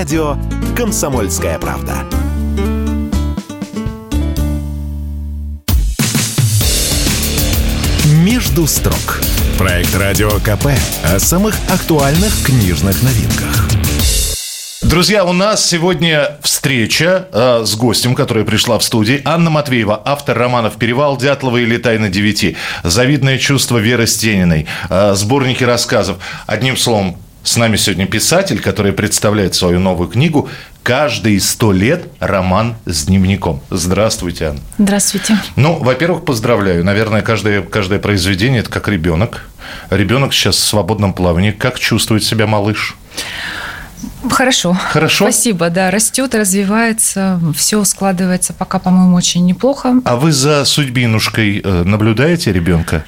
радио «Комсомольская правда». «Между строк» – проект Радио КП о самых актуальных книжных новинках. Друзья, у нас сегодня встреча э, с гостем, которая пришла в студии. Анна Матвеева, автор романов «Перевал Дятлова» и «Летай на девяти», «Завидное чувство» Веры Стениной, э, сборники рассказов. Одним словом, с нами сегодня писатель, который представляет свою новую книгу «Каждые сто лет. Роман с дневником». Здравствуйте, Анна. Здравствуйте. Ну, во-первых, поздравляю. Наверное, каждое, каждое произведение – это как ребенок. Ребенок сейчас в свободном плавании. Как чувствует себя малыш? Хорошо. Хорошо? Спасибо, да. Растет, развивается, все складывается пока, по-моему, очень неплохо. А вы за судьбинушкой э, наблюдаете ребенка?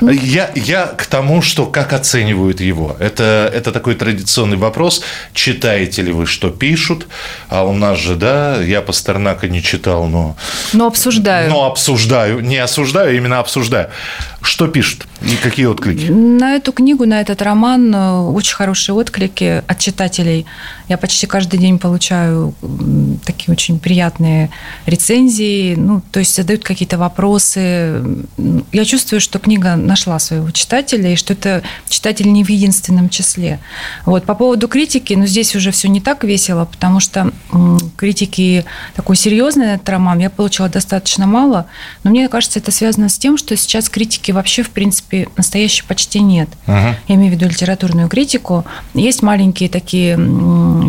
Я, я к тому, что как оценивают его. Это, это такой традиционный вопрос. Читаете ли вы, что пишут? А у нас же, да, я Пастернака не читал, но... Но обсуждаю. Но обсуждаю. Не осуждаю, а именно обсуждаю. Что пишут и какие отклики? На эту книгу, на этот роман э, очень хорошие отклики от читателей. Я почти каждый день получаю такие очень приятные рецензии, ну, то есть задают какие-то вопросы. Я чувствую, что книга нашла своего читателя, и что это читатель не в единственном числе. Вот. По поводу критики, ну, здесь уже все не так весело, потому что критики такой серьезной на этот роман я получила достаточно мало, но мне кажется, это связано с тем, что сейчас критики вообще, в принципе, настоящей почти нет. Uh-huh. Я имею в виду литературную критику. Есть маленькие такие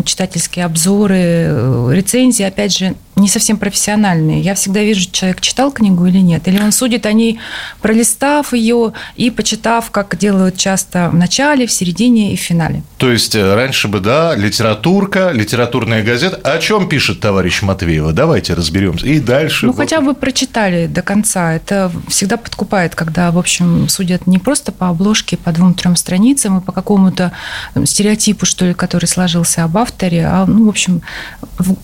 читательские обзоры, э, рецензии, опять же, не совсем профессиональные. Я всегда вижу, человек читал книгу или нет. Или он судит о ней, пролистав ее и почитав, как делают часто в начале, в середине и в финале. То есть э, раньше бы, да, литературка, литературная газета. О чем пишет товарищ Матвеева? Давайте разберемся. И дальше. Ну, хотя бы прочитали до конца. Это всегда подкупает, когда, в общем, судят не просто по обложке, по двум-трем страницам и по какому-то стереотипу, что ли, который сложился об авторе, а, ну, в общем,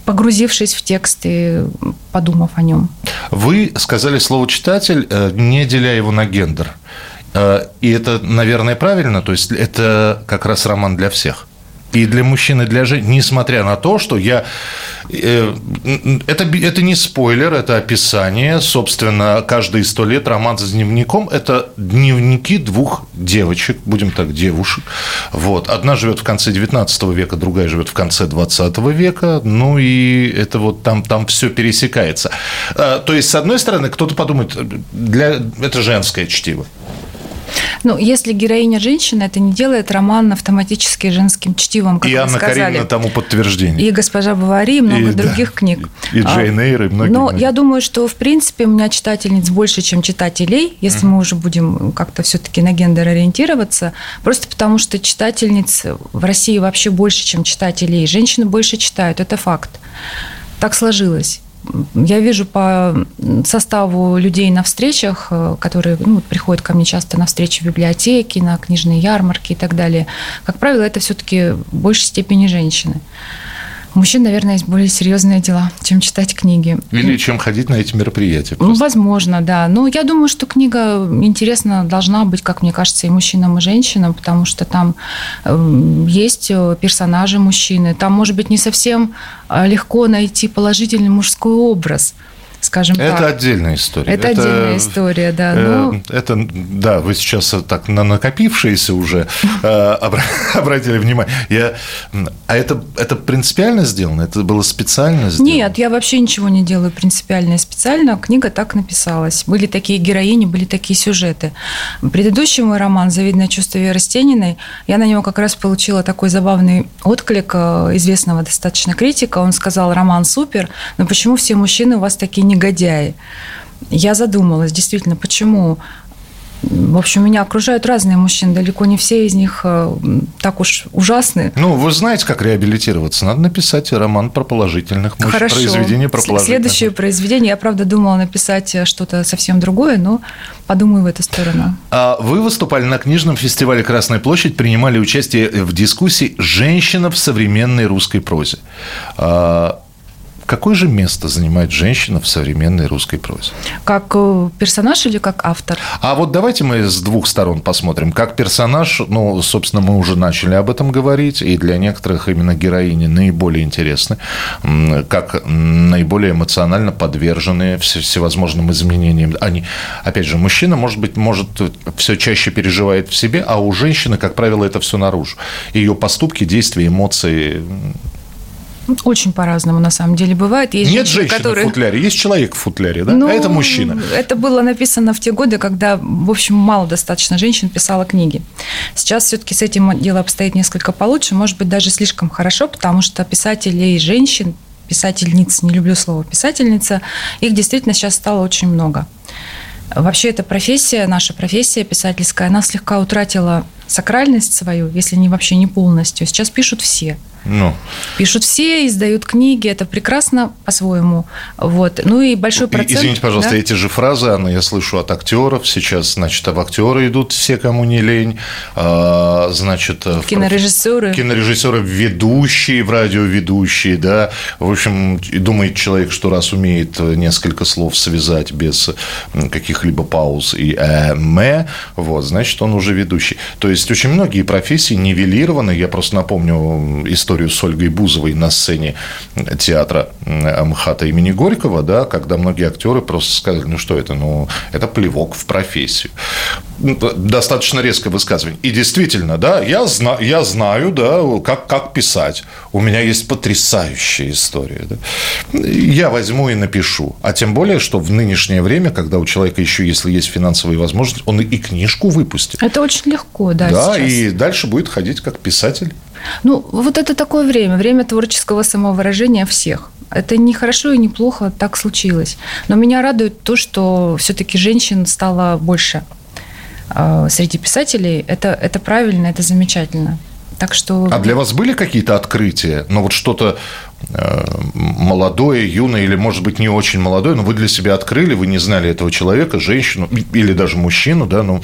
погрузившись в текст и подумав о нем. Вы сказали слово «читатель», э, не деля его на гендер. Э, и это, наверное, правильно, то есть это как раз роман для всех и для мужчин, и для женщин, несмотря на то, что я... Э, это, это не спойлер, это описание. Собственно, каждые сто лет роман с дневником – это дневники двух девочек, будем так, девушек. Вот. Одна живет в конце 19 века, другая живет в конце 20 века. Ну, и это вот там, там все пересекается. Э, то есть, с одной стороны, кто-то подумает, для... это женское чтиво. Ну, если героиня женщина, это не делает роман автоматически женским чтивом, как и Анна сказали. Каренина тому подтверждение. И «Госпожа Бавари», и много и, других да, книг. И Джейн Эйр, и многие. Но многие. я думаю, что, в принципе, у меня читательниц больше, чем читателей, если mm-hmm. мы уже будем как-то все таки на гендер ориентироваться, просто потому что читательниц в России вообще больше, чем читателей. Женщины больше читают, это факт. Так сложилось я вижу по составу людей на встречах, э, которые ну, приходят ко мне часто на встречи в библиотеки, на книжные ярмарки и так далее, как правило, это все-таки в большей степени женщины. У мужчин, наверное, есть более серьезные дела, чем читать книги. Или чем ходить на эти мероприятия. Просто. Возможно, да. Но я думаю, что книга интересна должна быть, как мне кажется, и мужчинам, и женщинам, потому что там эм, есть э, персонажи мужчины. Там, может быть, не совсем э, легко найти положительный мужской образ – скажем это так. Это отдельная история. Это, это отдельная история, да. Э, но... Это, да, вы сейчас так на накопившиеся уже э, обратили внимание. Я, а это, это принципиально сделано? Это было специально сделано? Нет, я вообще ничего не делаю принципиально и специально. Книга так написалась. Были такие героини, были такие сюжеты. Предыдущий мой роман «Завидное чувство Веры Стениной», я на него как раз получила такой забавный отклик э, известного достаточно критика. Он сказал, роман супер, но почему все мужчины у вас такие негодяи. Я задумалась, действительно, почему в общем, меня окружают разные мужчины, далеко не все из них э, так уж ужасны. Ну, вы знаете, как реабилитироваться. Надо написать роман про положительных мужчин, Хорошо. произведение про положительных. Следующее произведение, я, правда, думала написать что-то совсем другое, но подумаю в эту сторону. А вы выступали на книжном фестивале «Красная площадь», принимали участие в дискуссии «Женщина в современной русской прозе». А, Какое же место занимает женщина в современной русской прозе? Как э, персонаж или как автор? А вот давайте мы с двух сторон посмотрим. Как персонаж, ну, собственно, мы уже начали об этом говорить, и для некоторых именно героини наиболее интересны, как наиболее эмоционально подвержены всевозможным изменениям. Они, опять же, мужчина, может быть, может все чаще переживает в себе, а у женщины, как правило, это все наружу. Ее поступки, действия, эмоции очень по-разному, на самом деле, бывает. Есть Нет женщины которые... в футляре, есть человек в футляре, да? Ну, а это мужчина. Это было написано в те годы, когда, в общем, мало достаточно женщин писала книги. Сейчас все-таки с этим дело обстоит несколько получше, может быть, даже слишком хорошо, потому что писателей женщин, писательниц, не люблю слово писательница, их действительно сейчас стало очень много. Вообще эта профессия, наша профессия писательская, она слегка утратила сакральность свою, если не вообще не полностью. Сейчас пишут все – ну. Пишут все, издают книги, это прекрасно по-своему. Вот. Ну и большой процент... Извините, пожалуйста, да? эти же фразы, Анна, я слышу от актеров сейчас, значит, в актеры идут все, кому не лень, а, значит... Кинорежиссеры. Кинорежиссеры, ведущие, в радиоведущие, да. В общем, думает человек, что раз умеет несколько слов связать без каких-либо пауз и э, мэ, вот, значит, он уже ведущий. То есть, очень многие профессии нивелированы. Я просто напомню историю историю с Ольгой Бузовой на сцене театра МХАТа имени Горького, да, когда многие актеры просто сказали, ну что это, ну это плевок в профессию. Ну, достаточно резкое высказывание. И действительно, да, я, зна, я знаю, да, как, как писать. У меня есть потрясающая история. Да. Я возьму и напишу. А тем более, что в нынешнее время, когда у человека еще, если есть финансовые возможности, он и книжку выпустит. Это очень легко, да. Да, сейчас. и дальше будет ходить как писатель. Ну, вот это такое время, время творческого самовыражения всех. Это не хорошо и не плохо, так случилось. Но меня радует то, что все-таки женщин стало больше э, среди писателей. Это, это правильно, это замечательно. Так что... А для вас были какие-то открытия? Ну, вот что-то э, молодое, юное или, может быть, не очень молодое, но вы для себя открыли, вы не знали этого человека, женщину или даже мужчину, да, ну,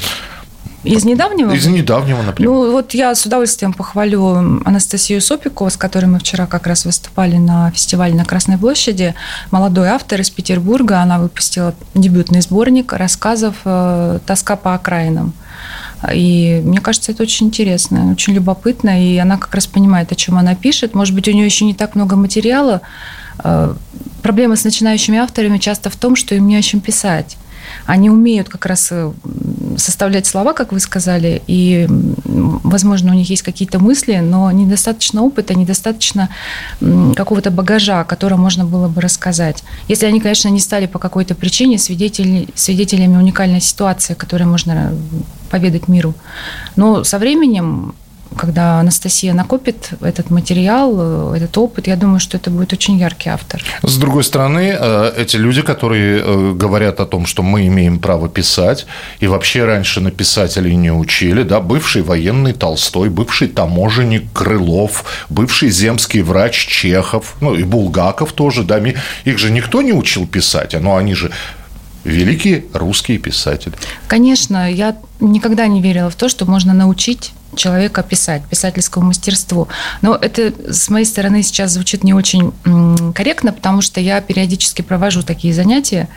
из недавнего? Из недавнего, например. Ну, вот я с удовольствием похвалю Анастасию Сопикову, с которой мы вчера как раз выступали на фестивале на Красной площади. Молодой автор из Петербурга. Она выпустила дебютный сборник рассказов э, «Тоска по окраинам». И мне кажется, это очень интересно, очень любопытно. И она как раз понимает, о чем она пишет. Может быть, у нее еще не так много материала. Э, проблема с начинающими авторами часто в том, что им не о чем писать они умеют как раз э, составлять слова, как вы сказали, и, возможно, у них есть какие-то мысли, но недостаточно опыта, недостаточно какого-то багажа, о котором можно было бы рассказать. Если они, конечно, не стали по какой-то причине свидетель, свидетелями уникальной ситуации, которую можно поведать миру. Но со временем когда Анастасия накопит этот материал, этот опыт, я думаю, что это будет очень яркий автор. С другой стороны, э, эти люди, которые э, говорят о том, что мы имеем право писать, и вообще раньше на писателей не учили, да, бывший военный Толстой, бывший таможенник Крылов, бывший земский врач Чехов, ну и Булгаков тоже, да, их же никто не учил писать, но они же великие русские писатели. Конечно, я никогда не верила в то, что можно научить человека писать, писательскому мастерству. Но это с моей стороны сейчас звучит не очень корректно, потому что я периодически провожу такие занятия,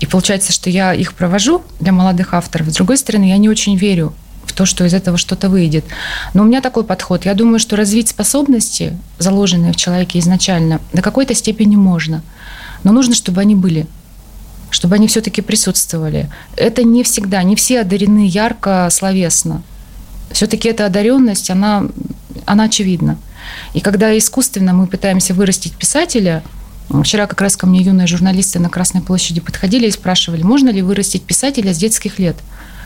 и получается, что я их провожу для молодых авторов. С другой стороны, я не очень верю в то, что из этого что-то выйдет. Но у меня такой подход. Я думаю, что развить способности, заложенные в человеке изначально, до какой-то степени можно. Но нужно, чтобы они были чтобы они все-таки присутствовали. Это не всегда, не все одарены ярко, словесно все-таки эта одаренность, она, она очевидна. И когда искусственно мы пытаемся вырастить писателя, Вчера как раз ко мне юные журналисты на Красной площади подходили и спрашивали, можно ли вырастить писателя с детских лет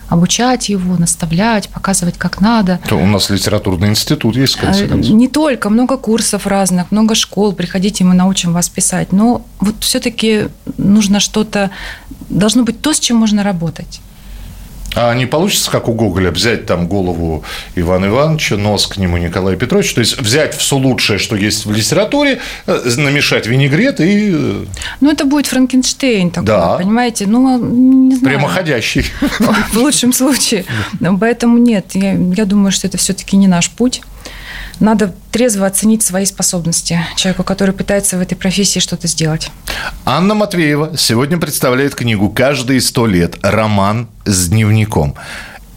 обучать его, наставлять, показывать, как надо. То у нас литературный институт есть, в конце а, концов. Не только, много курсов разных, много школ, приходите, мы научим вас писать. Но вот все-таки нужно что-то, должно быть то, с чем можно работать. А не получится, как у Гоголя, взять там голову Ивана Ивановича, нос к нему Николая Петровича, то есть взять все лучшее, что есть в литературе, э, намешать винегрет и... Э, ну, это будет Франкенштейн такой, да. понимаете? Ну, не знаю. Прямоходящий. В лучшем случае. Поэтому нет, я, я думаю, что это все-таки не наш путь. Надо трезво оценить свои способности человеку, который пытается в этой профессии что-то сделать. Анна Матвеева сегодня представляет книгу «Каждые сто лет. Роман с дневником».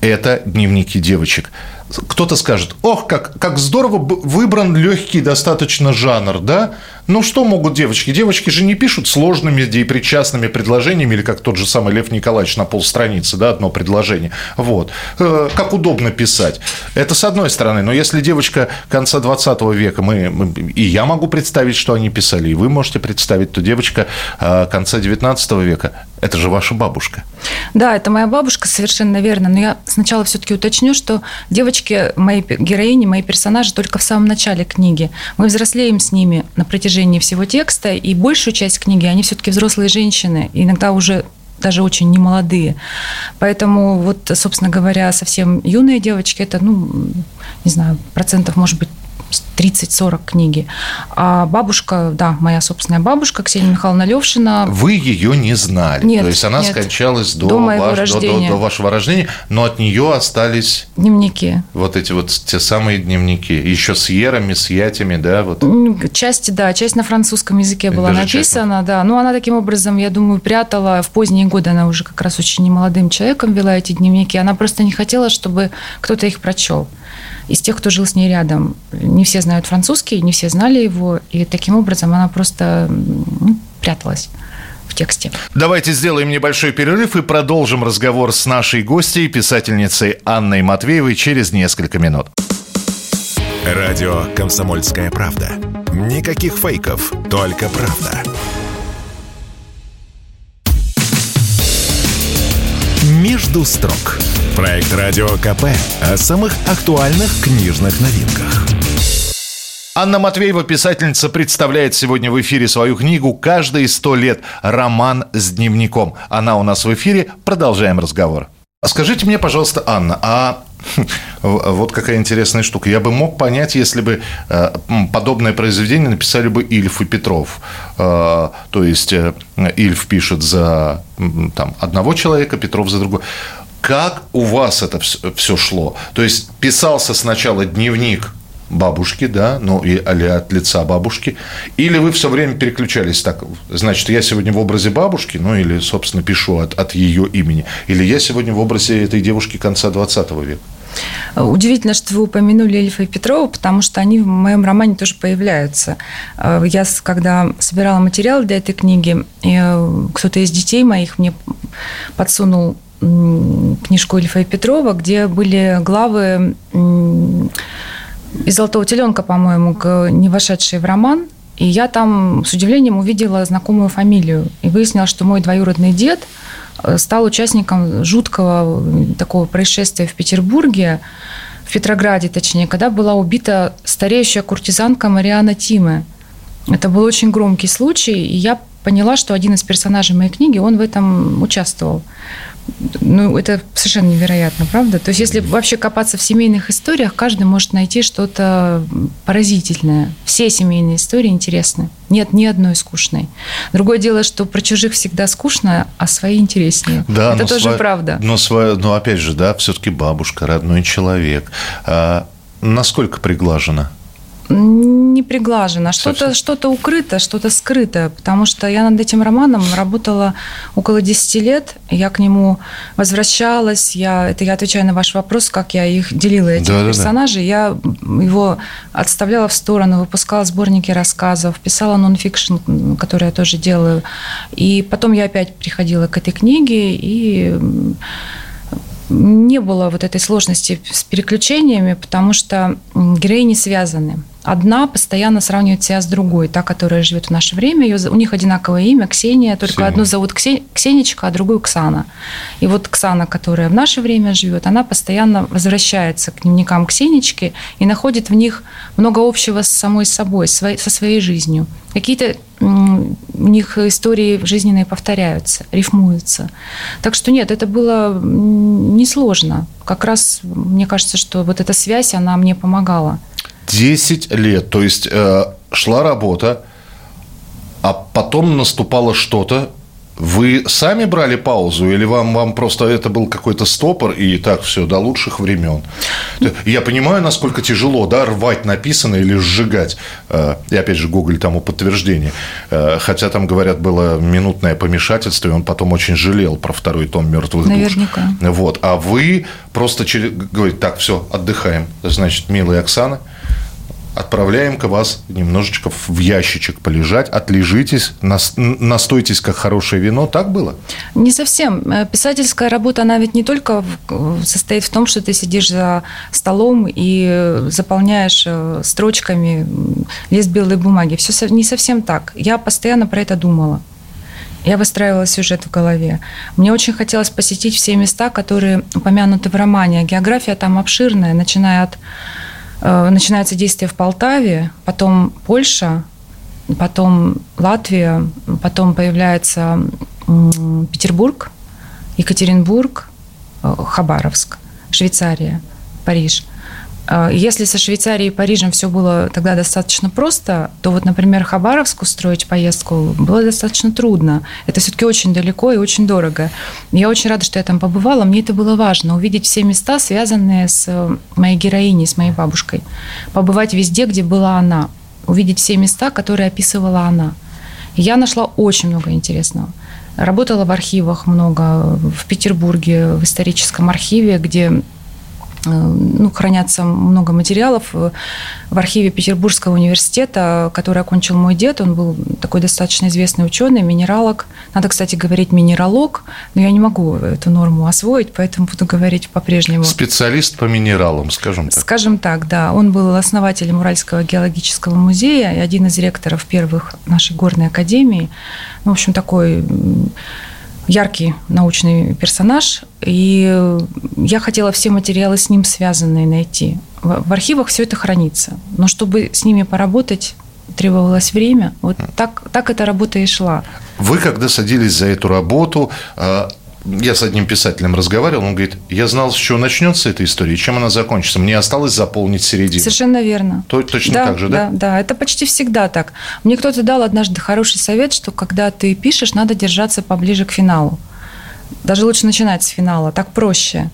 Это дневники девочек кто-то скажет, ох, как, как здорово выбран легкий достаточно жанр, да? Ну, что могут девочки? Девочки же не пишут сложными депричастными предложениями, или как тот же самый Лев Николаевич на полстраницы, да, одно предложение. Вот. Э, как удобно писать. Это с одной стороны. Но если девочка конца 20 века, мы, и я могу представить, что они писали, и вы можете представить, то девочка э, конца 19 века, это же ваша бабушка. Да, это моя бабушка, совершенно верно. Но я сначала все-таки уточню, что девочки, мои героини, мои персонажи только в самом начале книги. Мы взрослеем с ними на протяжении всего текста, и большую часть книги они все-таки взрослые женщины, иногда уже даже очень немолодые. Поэтому вот, собственно говоря, совсем юные девочки, это, ну, не знаю, процентов, может быть, 30-40 книги. А бабушка, да, моя собственная бабушка, Ксения Михайловна Левшина. Вы ее не знали. Нет, То есть она нет. скончалась до, до, моего ваш, рождения. До, до, до вашего рождения, но от нее остались дневники. Вот эти вот те самые дневники. Еще с ерами, с ятями, да? Вот. Часть, да, часть на французском языке была Даже написана, часть... да. Ну, она таким образом, я думаю, прятала. В поздние годы она уже как раз очень немолодым человеком вела эти дневники. Она просто не хотела, чтобы кто-то их прочел из тех, кто жил с ней рядом. Не все знают французский, не все знали его, и таким образом она просто ну, пряталась в тексте. Давайте сделаем небольшой перерыв и продолжим разговор с нашей гостьей, писательницей Анной Матвеевой, через несколько минут. Радио «Комсомольская правда». Никаких фейков, только правда. «Между строк» Проект «Радио КП» о самых актуальных книжных новинках. Анна Матвеева, писательница, представляет сегодня в эфире свою книгу «Каждые сто лет. Роман с дневником». Она у нас в эфире. Продолжаем разговор. Скажите мне, пожалуйста, Анна, а вот какая интересная штука. Я бы мог понять, если бы э, подобное произведение написали бы Ильф и Петров. Э, то есть э, Ильф пишет за там, одного человека, Петров за другого. Как у вас это все шло? То есть писался сначала дневник бабушки, да, ну и или от лица бабушки, или вы все время переключались так, значит, я сегодня в образе бабушки, ну или, собственно, пишу от, от ее имени, или я сегодня в образе этой девушки конца 20 века? Удивительно, что вы упомянули Эльфа и Петрова, потому что они в моем романе тоже появляются. Я, когда собирала материал для этой книги, э, кто-то из детей моих мне подсунул книжку Ильфа и Петрова, где были главы из «Золотого теленка», по-моему, не вошедшие в роман. И я там с удивлением увидела знакомую фамилию. И выяснила, что мой двоюродный дед э, стал участником жуткого такого происшествия в Петербурге, в Петрограде, точнее, когда была убита стареющая куртизанка Мариана Тиме. Это был очень громкий случай, и я поняла, что один из персонажей моей книги, он в этом участвовал. Ну, это совершенно невероятно, правда? То есть, если вообще копаться в семейных историях, каждый может найти что-то поразительное. Все семейные истории интересны. Нет ни одной скучной. Другое дело, что про чужих всегда скучно, а свои интереснее. Да, это тоже сво... правда. Но, сво... но опять же, да, все-таки бабушка, родной человек. А насколько приглажено? Не приглажено, что-то что укрыто, что-то скрыто, потому что я над этим романом работала около 10 лет, я к нему возвращалась, я, это я отвечаю на ваш вопрос, как я их делила, этих да, персонажей, да, да. я его отставляла в сторону, выпускала сборники рассказов, писала нонфикшн, который я тоже делаю, и потом я опять приходила к этой книге, и не было вот этой сложности с переключениями, потому что героини связаны. Одна постоянно сравнивает себя с другой, та, которая живет в наше время. Ее, у них одинаковое имя Ксения, только Ксения. одну зовут Ксен, Ксенечка, а другую Ксана. И вот Ксана, которая в наше время живет, она постоянно возвращается к дневникам Ксенечки и находит в них много общего с самой собой, со своей жизнью. Какие-то у них истории жизненные повторяются, рифмуются. Так что нет, это было несложно. Как раз мне кажется, что вот эта связь, она мне помогала. 10 лет. То есть э, шла работа, а потом наступало что-то, Вы сами брали паузу или вам, вам просто это был какой-то стопор и так все до лучших времен? Я понимаю, насколько тяжело, да, рвать написанное или сжигать. Э, и опять же, Гоголь тому подтверждение. Э, хотя там, говорят, было минутное помешательство, и он потом очень жалел про второй том «Мертвых Наверняка. душ». Вот. А вы просто через... говорите, так, все, отдыхаем. Значит, милая Оксана, отправляем-ка вас немножечко в ящичек полежать, отлежитесь, настойтесь как хорошее вино. Так было? Не совсем. Э, писательская работа, она ведь не только состоит в том, что ты сидишь за столом и заполняешь э, строчками лист белой бумаги. Все не совсем так. Я постоянно про это думала. Я выстраивала сюжет в голове. Мне очень хотелось посетить все места, которые упомянуты в романе. География там обширная, начиная от начинается действие в Полтаве, потом Польша, потом Латвия, потом появляется Петербург, Екатеринбург, э, Хабаровск, Швейцария, Париж – если со Швейцарией и Парижем все было тогда достаточно просто, то вот, например, Хабаровск устроить поездку было достаточно трудно. Это все-таки очень далеко и очень дорого. Я очень рада, что я там побывала. Мне это было важно, увидеть все места, связанные с э, моей героиней, с моей бабушкой. Побывать везде, где была она. Увидеть все места, которые описывала она. я нашла очень много интересного. Работала в архивах много, в Петербурге, в историческом архиве, где Э, ну, хранятся много материалов в архиве Петербургского университета, который окончил мой дед. Он был такой достаточно известный ученый, минералог. Надо, кстати, говорить минералог, но я не могу эту норму освоить, поэтому буду говорить по-прежнему. Специалист по минералам, скажем так. Скажем так, да. Он был основателем Уральского геологического музея и один из ректоров первых нашей горной академии. Ну, в общем, такой яркий научный персонаж, и я хотела все материалы с ним связанные найти. В архивах все это хранится, но чтобы с ними поработать, требовалось время. Вот так, так эта работа и шла. Вы, когда садились за эту работу, а, я с одним писателем разговаривал, он говорит, я знал, с чего начнется эта история и чем она закончится. Мне осталось заполнить середину. Совершенно верно. То, точно да, так же, да? Да, да, это почти всегда так. Мне кто-то дал однажды хороший совет, что когда ты пишешь, надо держаться поближе к финалу. Даже лучше начинать с финала, так проще.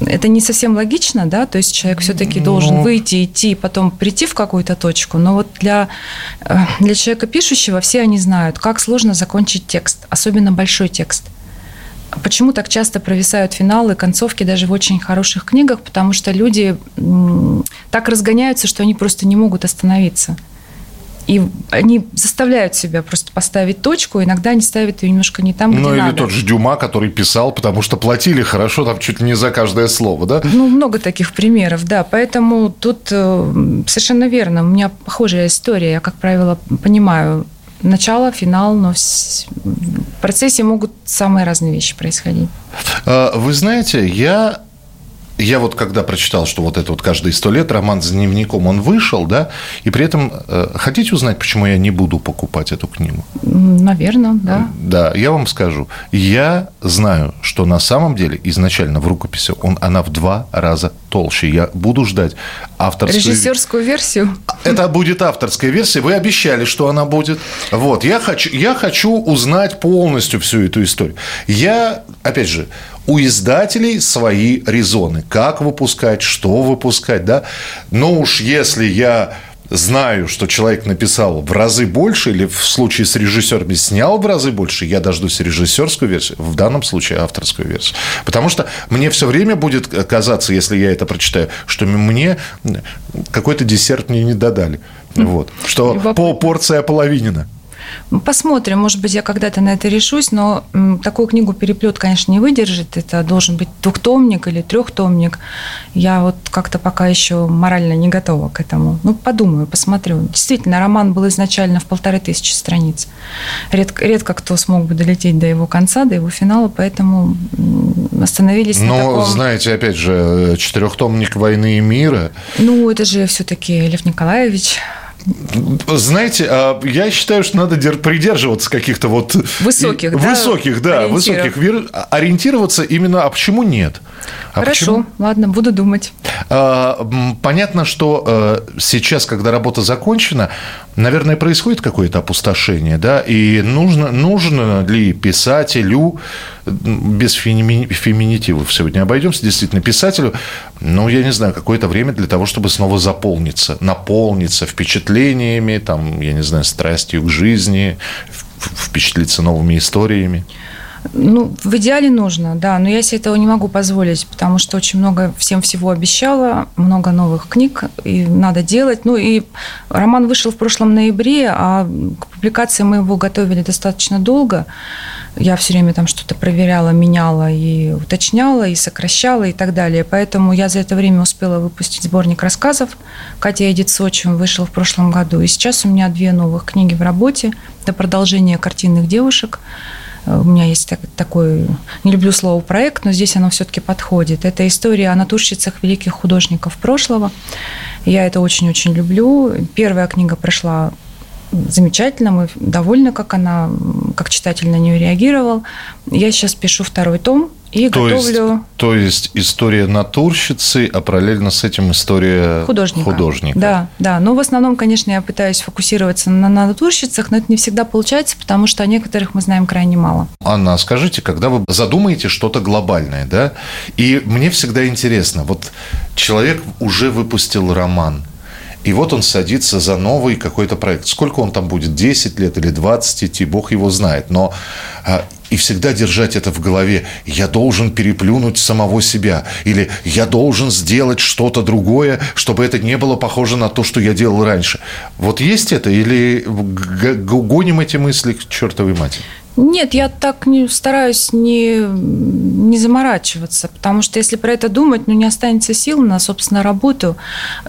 Это не совсем логично, да, то есть человек все-таки должен ну... выйти, идти, потом прийти в какую-то точку. Но вот для, э, для человека пишущего все они знают, как сложно закончить текст, особенно большой текст. Почему так часто провисают финалы, концовки даже в очень хороших книгах? Потому что люди так разгоняются, что они просто не могут остановиться. И они заставляют себя просто поставить точку, иногда они ставят ее немножко не там, где ну, надо. или тот же Дюма, который писал, потому что платили хорошо, там чуть ли не за каждое слово, да? Ну, много таких примеров, да. Поэтому тут э, совершенно верно. У меня похожая история. Я, как правило, понимаю начало, финал, но в процессе могут самые разные вещи происходить. А, вы знаете, я я вот когда прочитал, что вот это вот каждые сто лет роман с дневником, он вышел, да, и при этом э, хотите узнать, почему я не буду покупать эту книгу? Наверное, да. Да, я вам скажу. Я знаю, что на самом деле изначально в рукописи он, она в два раза толще. Я буду ждать авторскую... Режиссерскую версию? Это будет авторская версия. Вы обещали, что она будет. Вот. Я хочу, я хочу узнать полностью всю эту историю. Я, опять же, у издателей свои резоны. Как выпускать, что выпускать, да. Но уж если я знаю, что человек написал в разы больше, или в случае с режиссерами снял в разы больше, я дождусь режиссерскую версию, в данном случае авторскую версию. Потому что мне все время будет казаться, если я это прочитаю, что мне какой-то десерт мне не додали. Вот. Что по порция половинина. Посмотрим, может быть, я когда-то на это решусь, но такую книгу переплет, конечно, не выдержит. Это должен быть двухтомник или трехтомник. Я вот как-то пока еще морально не готова к этому. Ну, подумаю, посмотрю. Действительно, роман был изначально в полторы тысячи страниц. Редко, редко кто смог бы долететь до его конца, до его финала, поэтому остановились Но, на таком... знаете, опять же, четырехтомник «Войны и мира». Ну, это же все-таки Лев Николаевич знаете, а, я считаю, что надо придерживаться каких-то вот... Высоких, да? Высоких, да, высоких. Ориентироваться именно, а почему нет? А Хорошо, почему? ладно, буду думать. А, понятно, что э, сейчас, когда работа закончена, наверное, происходит какое-то опустошение, да, и нужно, нужно ли писателю, без феминитивов сегодня обойдемся, действительно, писателю, ну, я не знаю, какое-то время для того, чтобы снова заполниться, наполниться впечатлениями, там, я не знаю, страстью к жизни, впечатлиться новыми историями? Ну, в идеале нужно, да, но я себе этого не могу позволить, потому что очень много всем всего обещала, много новых книг, и надо делать. Ну, и роман вышел в прошлом ноябре, а к публикации мы его готовили достаточно долго. Я все время там что-то проверяла, меняла и уточняла, и сокращала, и так далее. Поэтому я за это время успела выпустить сборник рассказов. Катя едет в вышел в прошлом году. И сейчас у меня две новых книги в работе. Это продолжение картинных девушек. У меня есть так, такой, не люблю слово проект, но здесь оно все-таки подходит. Это история о натурщицах великих художников прошлого. Я это очень-очень люблю. Первая книга прошла замечательно, мы довольны, как она, как читатель на нее реагировал. Я сейчас пишу второй том, и то готовлю... Есть, то есть история натурщицы, а параллельно с этим история художника. художника. Да, да. Но в основном, конечно, я пытаюсь фокусироваться на, на натурщицах, но это не всегда получается, потому что о некоторых мы знаем крайне мало. Анна, а скажите, когда вы задумаете что-то глобальное, да, и мне всегда интересно, вот человек уже выпустил роман, и вот он садится за новый какой-то проект. Сколько он там будет, 10 лет или 20 идти, бог его знает. Но а, и всегда держать это в голове. Я должен переплюнуть самого себя. Или я должен сделать что-то другое, чтобы это не было похоже на то, что я делал раньше. Вот есть это? Или гоним эти мысли к чертовой матери? Нет, я так не стараюсь не, не заморачиваться, потому что если про это думать, ну, не останется сил на, собственно, работу.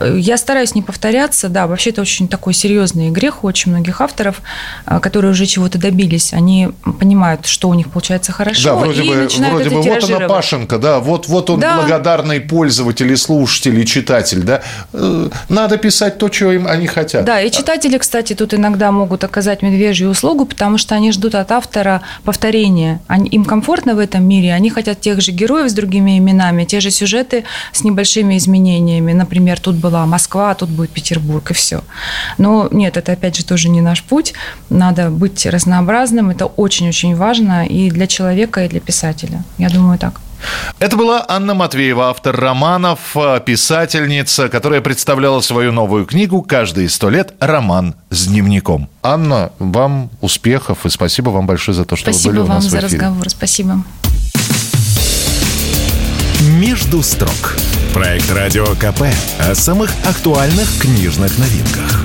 Я стараюсь не повторяться, да, вообще это очень такой серьезный грех у очень многих авторов, э, которые уже чего-то добились. Они понимают, что у них получается хорошо, да, вроде и бы, начинают вроде это бы вот она Пашенко, да, вот, вот он да. благодарный пользователь и слушатель и читатель, да. Э, надо писать то, чего им они хотят. Да, и читатели, кстати, тут иногда могут оказать медвежью услугу, потому что они ждут от автора автора повторения. Они, им комфортно в этом мире, они хотят тех же героев с другими именами, те же сюжеты с небольшими изменениями. Например, тут была Москва, а тут будет Петербург, и все. Но нет, это опять же тоже не наш путь. Надо быть разнообразным, это очень-очень важно и для человека, и для писателя. Я думаю, так. Это была Анна Матвеева, автор романов, э, писательница, которая представляла свою новую книгу «Каждые сто лет. Роман с дневником». Анна, вам успехов и спасибо вам большое за то, что спасибо вы были у нас в эфире. Спасибо вам за разговор. Спасибо. «Между строк» – проект «Радио КП» о самых актуальных книжных новинках.